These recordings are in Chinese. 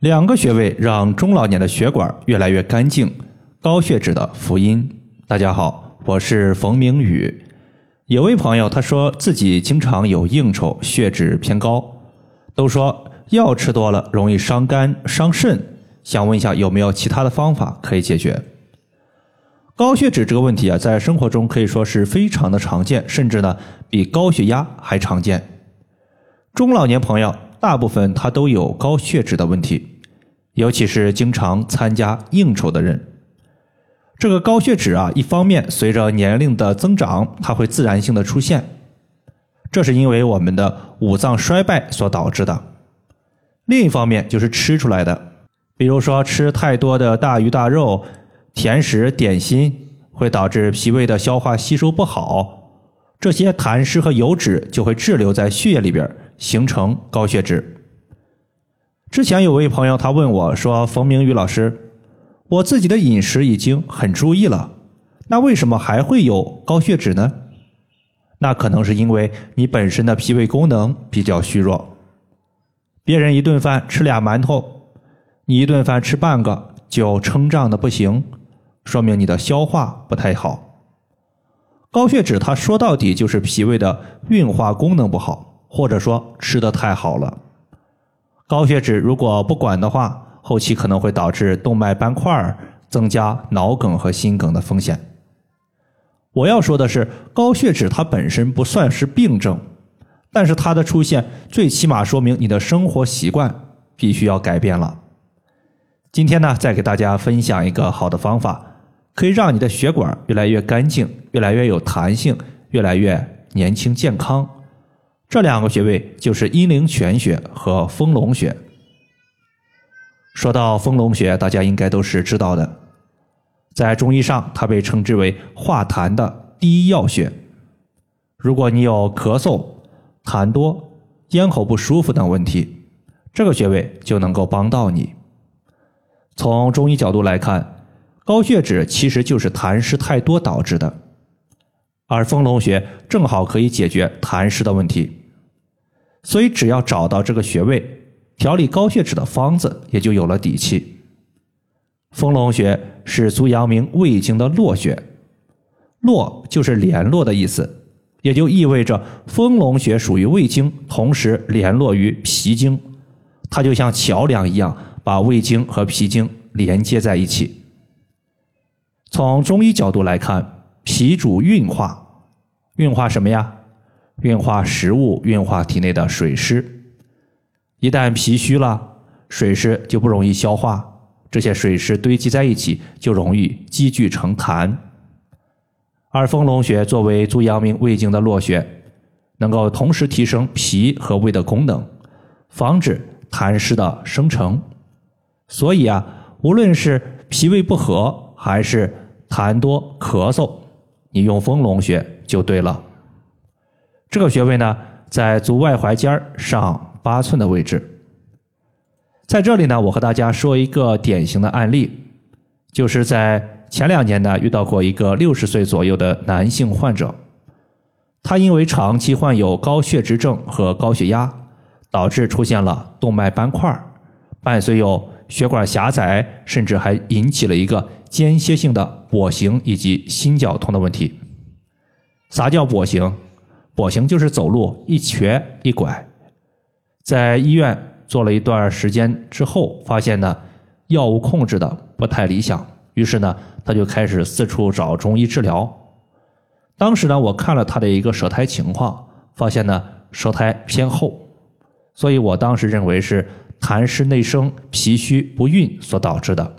两个穴位让中老年的血管越来越干净。高血脂的福音。大家好，我是冯明宇。有位朋友他说自己经常有应酬，血脂偏高，都说药吃多了容易伤肝伤肾，想问一下有没有其他的方法可以解决？高血脂这个问题啊，在生活中可以说是非常的常见，甚至呢比高血压还常见。中老年朋友。大部分他都有高血脂的问题，尤其是经常参加应酬的人。这个高血脂啊，一方面随着年龄的增长，它会自然性的出现，这是因为我们的五脏衰败所导致的。另一方面就是吃出来的，比如说吃太多的大鱼大肉、甜食、点心，会导致脾胃的消化吸收不好，这些痰湿和油脂就会滞留在血液里边。形成高血脂。之前有位朋友他问我说：“冯明宇老师，我自己的饮食已经很注意了，那为什么还会有高血脂呢？”那可能是因为你本身的脾胃功能比较虚弱。别人一顿饭吃俩馒头，你一顿饭吃半个就撑胀的不行，说明你的消化不太好。高血脂它说到底就是脾胃的运化功能不好。或者说吃的太好了，高血脂如果不管的话，后期可能会导致动脉斑块增加脑梗和心梗的风险。我要说的是，高血脂它本身不算是病症，但是它的出现最起码说明你的生活习惯必须要改变了。今天呢，再给大家分享一个好的方法，可以让你的血管越来越干净，越来越有弹性，越来越年轻健康。这两个穴位就是阴陵泉穴和丰隆穴。说到丰隆穴，大家应该都是知道的，在中医上，它被称之为化痰的第一要穴。如果你有咳嗽、痰多、咽喉不舒服等问题，这个穴位就能够帮到你。从中医角度来看，高血脂其实就是痰湿太多导致的。而丰隆穴正好可以解决痰湿的问题，所以只要找到这个穴位，调理高血脂的方子也就有了底气。丰隆穴是足阳明胃经的络穴，络就是联络的意思，也就意味着丰隆穴属于胃经，同时联络于脾经，它就像桥梁一样，把胃经和脾经连接在一起。从中医角度来看。脾主运化，运化什么呀？运化食物，运化体内的水湿。一旦脾虚了，水湿就不容易消化，这些水湿堆积在一起，就容易积聚成痰。而丰隆穴作为足阳明胃经的络穴，能够同时提升脾和胃的功能，防止痰湿的生成。所以啊，无论是脾胃不和，还是痰多咳嗽。你用丰隆穴就对了。这个穴位呢，在足外踝尖上八寸的位置。在这里呢，我和大家说一个典型的案例，就是在前两年呢，遇到过一个六十岁左右的男性患者，他因为长期患有高血脂症和高血压，导致出现了动脉斑块，伴随有血管狭窄，甚至还引起了一个。间歇性的跛行以及心绞痛的问题。啥叫跛行？跛行就是走路一瘸一拐。在医院做了一段时间之后，发现呢药物控制的不太理想，于是呢他就开始四处找中医治疗。当时呢我看了他的一个舌苔情况，发现呢舌苔偏厚，所以我当时认为是痰湿内生、脾虚不运所导致的。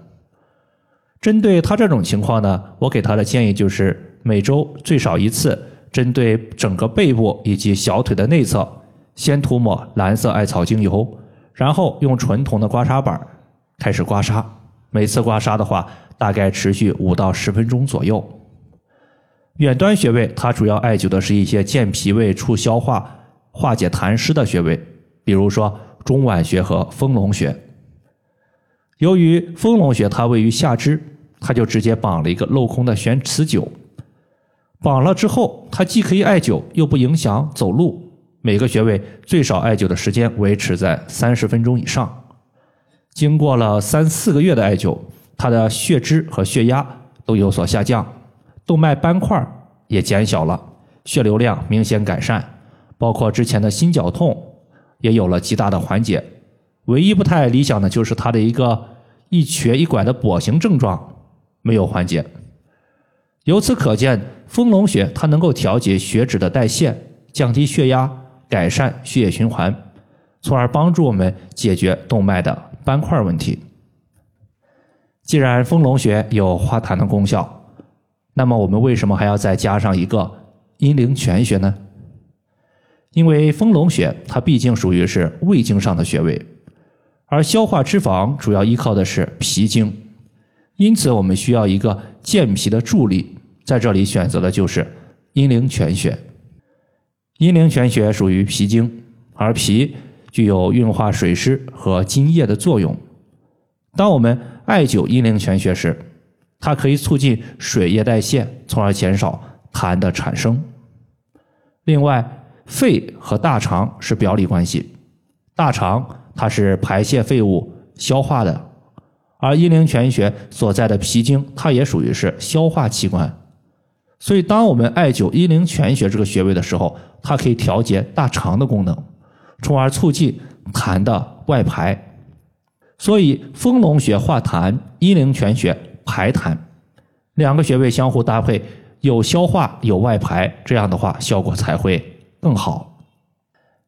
针对他这种情况呢，我给他的建议就是每周最少一次，针对整个背部以及小腿的内侧，先涂抹蓝色艾草精油，然后用纯铜的刮痧板开始刮痧。每次刮痧的话，大概持续五到十分钟左右。远端穴位，它主要艾灸的是一些健脾胃、促消化、化解痰湿的穴位，比如说中脘穴和丰隆穴。由于丰隆穴它位于下肢，它就直接绑了一个镂空的悬磁灸。绑了之后，它既可以艾灸，又不影响走路。每个穴位最少艾灸的时间维持在三十分钟以上。经过了三四个月的艾灸，他的血脂和血压都有所下降，动脉斑块也减小了，血流量明显改善，包括之前的心绞痛也有了极大的缓解。唯一不太理想的就是他的一个一瘸一拐的跛行症状没有缓解。由此可见，丰隆穴它能够调节血脂的代谢，降低血压，改善血液循环，从而帮助我们解决动脉的。斑块问题。既然丰隆穴有化痰的功效，那么我们为什么还要再加上一个阴陵泉穴呢？因为丰隆穴它毕竟属于是胃经上的穴位，而消化脂肪主要依靠的是脾经，因此我们需要一个健脾的助力，在这里选择的就是阴陵泉穴。阴陵泉穴属于脾经，而脾。具有运化水湿和津液的作用。当我们艾灸阴陵泉穴时，它可以促进水液代谢，从而减少痰的产生。另外，肺和大肠是表里关系，大肠它是排泄废物、消化的，而阴陵泉穴所在的脾经，它也属于是消化器官。所以，当我们艾灸阴陵泉穴这个穴位的时候，它可以调节大肠的功能。从而促进痰的外排，所以丰隆穴化痰，阴陵泉穴排痰，两个穴位相互搭配，有消化有外排，这样的话效果才会更好。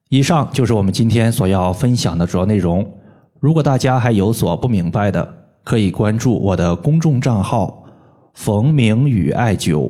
以上就是我们今天所要分享的主要内容。如果大家还有所不明白的，可以关注我的公众账号“冯明宇艾灸”，